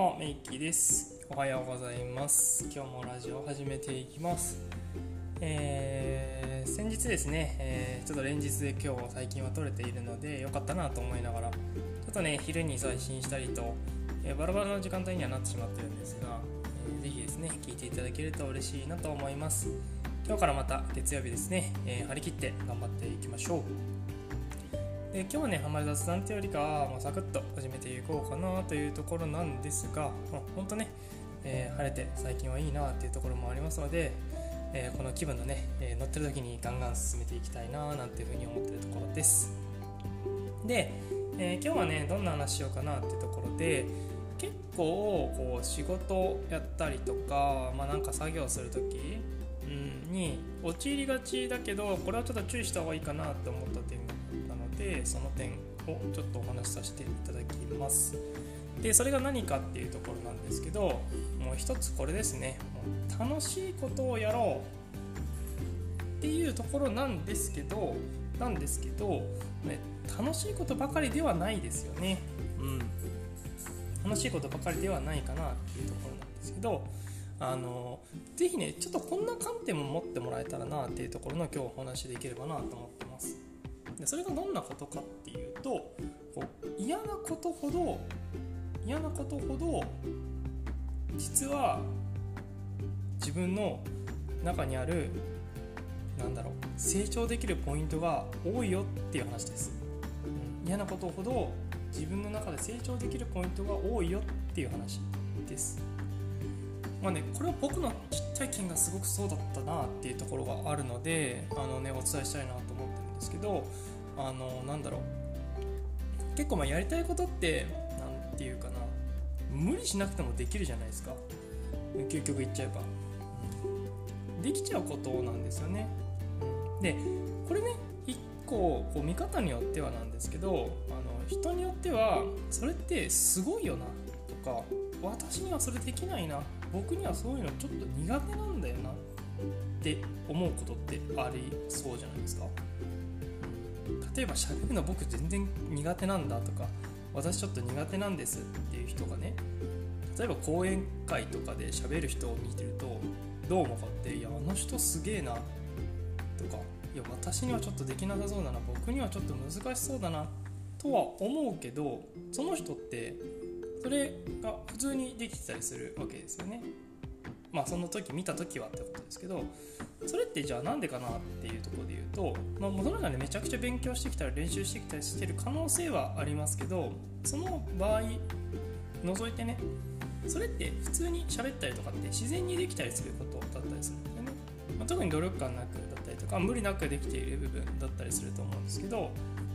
もメイキーです。おはようございます。今日もラジオを始めていきます。えー、先日ですね、えー、ちょっと連日で今日最近は撮れているので良かったなと思いながらちょっとね昼に配信したりと、えー、バラバラの時間帯にはなってしまってるんですが、えー、ぜひですね聞いていただけると嬉しいなと思います。今日からまた月曜日ですね、え張り切って頑張っていきましょう。で今日はね、あまり雑談というよりかは、まあ、サクッと始めていこうかなというところなんですが、まあ、本当ね、えー、晴れて最近はいいなっていうところもありますので、えー、この気分のね、えー、乗ってる時にガンガン進めていきたいななんていうふうに思ってるところです。で、え今日はね、どんな話しようかなっていうところで、結構こう仕事やったりとか、まあ、なんか作業する時、うん、に陥りがちだけどこれはちょっと注意した方がいいかなと思った点でその点をちょっとお話しさせていただきます。でそれが何かっていうところなんですけどもう一つこれですね。もう楽しいことをやろうっていうところなんですけどなんですけど、ね、楽しいことばかりではないですよね。うん。楽しいことばかりではないかなっていうところなんですけどあのぜひねちょっとこんな観点も持ってもらえたらなっていうところの今日お話できればなと思ってでそれがどんなことかっていうとこう嫌なことほど嫌なことほど実は自分の中にあるなんだろう成長できるポイントが多いよっていう話です、嫌なことほど自分の中で成長できるポイントが多いよっていう話です。まあねこれは僕の実体験がすごくそうだったなっていうところがあるのであのねお伝えしたいなと思ってるんですけどあのなんだろう。結構まあやりたいことって何て言うかな。無理しなくてもできるじゃないですか。究極言っちゃえば、うんできちゃうことなんですよね、でこれね一個こう見方によってはなんですけどあの人によってはそれってすごいよなとか私にはそれできないな僕にはそういうのちょっと苦手なんだよなって思うことってありそうじゃないですか。例えば喋るの僕全然苦手なんだとか私ちょっと苦手なんですっていう人がね例えば講演会とかで喋る人を見てるとどう思うかっていやあの人すげえなとかいや私にはちょっとできなさそうだな僕にはちょっと難しそうだなとは思うけどその人ってそれが普通にできてたりするわけですよね。まあその時見た時はってことですけどそれってじゃあなんでかなっていうところで言うと、まあ、その中でめちゃくちゃ勉強してきたり練習してきたりしてる可能性はありますけどその場合除いてねそれって普通に喋ったりとかって自然にできたりすることだったりするんでね、まあ、特に努力感なくだったりとか無理なくできている部分だったりすると思うんですけど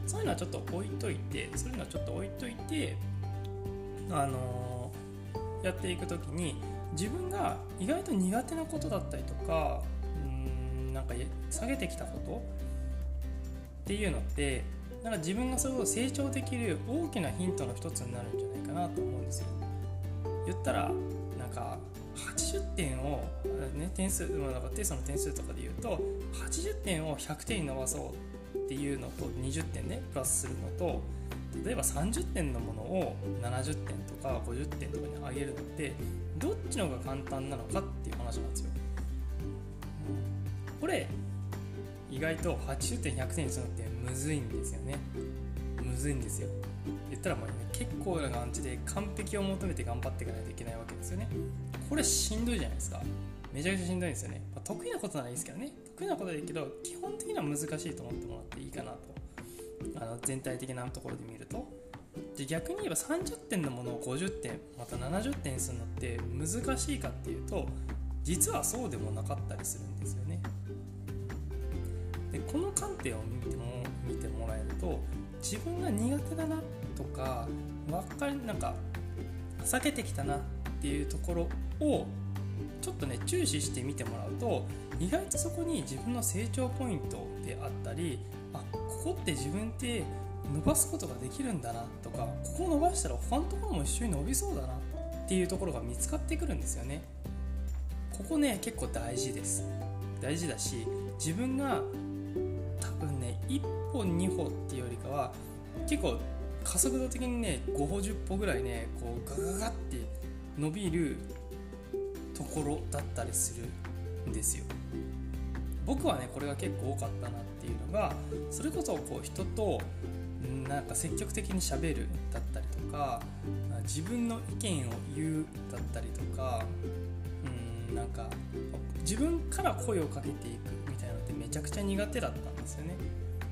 そういうのはちょっと置いといてそういうのはちょっと置いといてあのー、やっていく時に自分が意外と苦手なことだったりとかうんなんか下げてきたことっていうのってなんか自分がそれを成長できる大きなヒントの一つになるんじゃないかなと思うんですよ。言ったらなんか80点を、ね、点数、まあ、なんかテストの点数とかで言うと80点を100点に伸ばそうっていうのと20点ねプラスするのと例えば30点のものを70点とか50点とかに上げるのってどっちの方が簡単なのかっていう話なんですよ。これ意外と80点100点にするのってむずいんですよね。むずいんですよ。言ったらもうね結構な感じで完璧を求めて頑張っていかないといけないわけですよね。これしんどいじゃないですか。めちゃくちゃしんどいんですよね。まあ、得意なことならいいですけどね。得意なことはいいけど基本的には難しいと思ってもらっていいかなと。あの全体的なところで見ると。で逆に言えば30点のものを50点また70点にするのって難しいかっていうと実はそうでもなかったりするんですよね。でこの観点を見ても見てもらえると自分が苦手だなとか分かりなんか避けてきたなっていうところをちょっとね注視して見てもらうと意外とそこに自分の成長ポイントであったりあここって自分って伸ばすことができるんだなとかここを伸ばしたら他のところも一緒に伸びそうだなっていうところが見つかってくるんですよね。ここね結構大事です。大事だし自分が多分ね1歩2歩っていうよりかは結構加速度的にね5歩10歩ぐらいねこうガガガって伸びるところだったりするんですよ。僕はねこれが結構多かったなっていうのがそれこそこう人となんか積極的にしゃべるだったりとか自分の意見を言うだったりとかうんなんか自分から声をかけていくみたいなのってめちゃくちゃ苦手だったんですよね。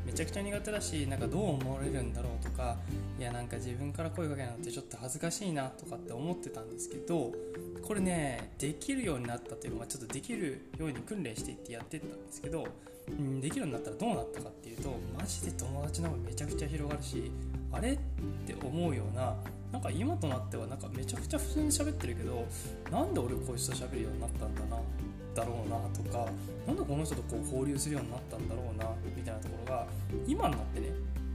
めちゃくちゃ苦手だしなんかどう思われるんだろうとかいやなんか自分から声かけるのってちょっと恥ずかしいなとかって思ってたんですけどこれねできるようになったというかちょっとできるように訓練していってやってったんですけど、できるようになったらどうなったかっていうとマジで友達の方がめちゃくちゃ広がるしあれって思うようななんか今となってはなんかめちゃくちゃ普通に喋ってるけどなんで俺こいつと喋るようになったんだなだろうなとかなんでこの人とこう交流するようになったんだろうなみたいなところが今になってね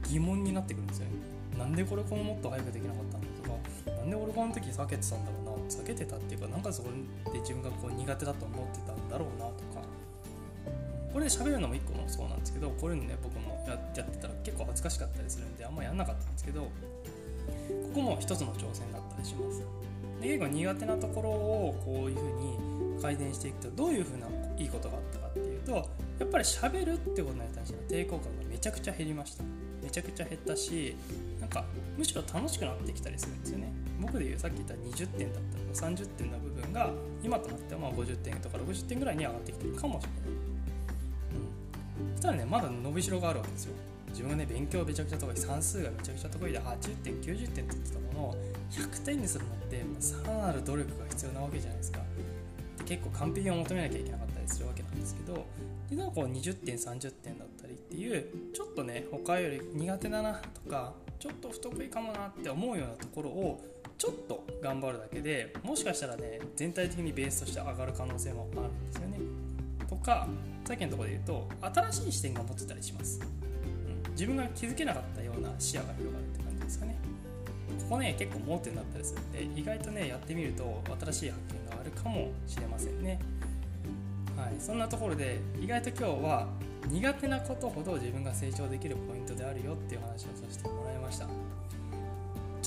疑問になってくるんですよね。なんでこれこのもっと早くできなかったんだとかなんで俺この時避けてたんだろうな避けてたっていうかなんかそこで自分がこう苦手だと思ってたんだろうなとかこれで喋るのも1個もそうなんですけどこれね僕もやってたら結構恥ずかしかったりするんであんまやんなかったんですけどここも一つの挑戦だったりします。で結構苦手なところをこういうふうに改善していくとどういうふうないいことがあったかっていうとやっぱり喋るってことに対しての抵抗感がめちゃくちゃ減りました。めちゃくちゃ減ったしなんかむしろ楽しくなってきたりするんですよね。僕でいうさっき言った20点だったとか30点の部分が今となってはまあ50点とか60点ぐらいに上がってきてるかもしれない、したらねまだ伸びしろがあるわけですよ自分がね勉強めちゃくちゃ得意算数がめちゃくちゃ得意で80点90点って言ってたものを100点にするのってさらなる努力が必要なわけじゃないですか結構完璧を求めなきゃいけなかったりするわけなんですけどでなんかこう20点30点だったりっていうちょっとね他より苦手だなとかちょっと不得意かもなって思うようなところをちょっと頑張るだけでもしかしたらね全体的にベースとして上がる可能性もあるんですよね。とかさっきのところで言うと新しい視点が持ってたりします。うん。自分が気づけなかったような視野が広がるって感じですかね。ここね結構盲点だったりするんで意外とねやってみると新しい発見があるかもしれませんね。はい。そんなところで意外と今日は苦手なことほど自分が成長できるポイントであるよっていう話をさせてもらいました。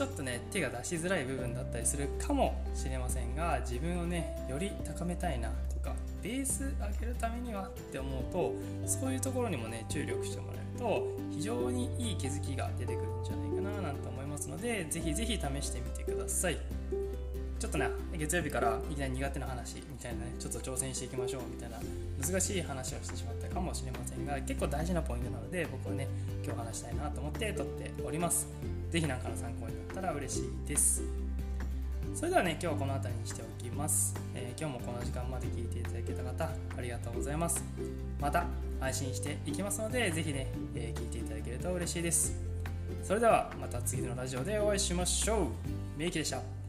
ちょっとね手が出しづらい部分だったりするかもしれませんが自分をねより高めたいなとかベース上げるためにはって思うとそういうところにもね注力してもらえると非常にいい気づきが出てくるんじゃないかななんて思いますのでぜひぜひ試してみてください。ちょっとね月曜日からいきなり苦手な話みたいなねちょっと挑戦していきましょうみたいな難しい話をしてしまったかもしれませんが結構大事なポイントなので僕はね今日話したいなと思って撮っております。是非何かの参考になったら嬉しいです。それではね今日はこの辺りにしておきます、えー、今日もこの時間まで聞いていただけた方ありがとうございます。また配信していきますので是非ね、えー、聞いていただけると嬉しいです。それではまた次のラジオでお会いしましょう。メイキでした。